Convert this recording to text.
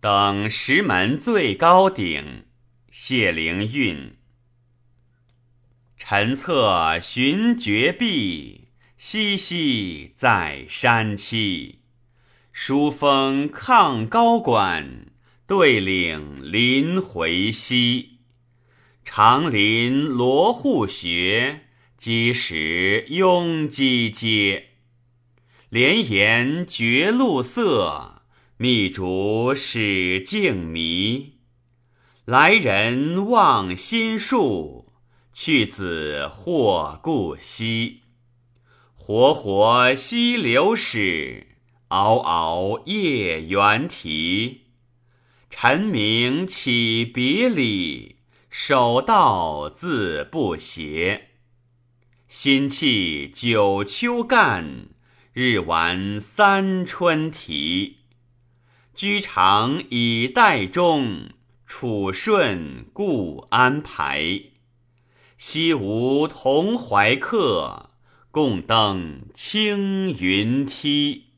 等石门最高顶，谢灵运。陈策寻绝壁，西溪在山栖。书风抗高管，对岭临回溪。长林罗户学，积石拥鸡阶。连岩绝露色，密竹始静迷。来人望新树，去子或故稀。活活溪流始，嗷嗷夜猿啼。臣明启别理，守道自不谐。辛弃九秋干。日完三春啼，居长以待终，处顺故安排。昔无同怀客，共登青云梯。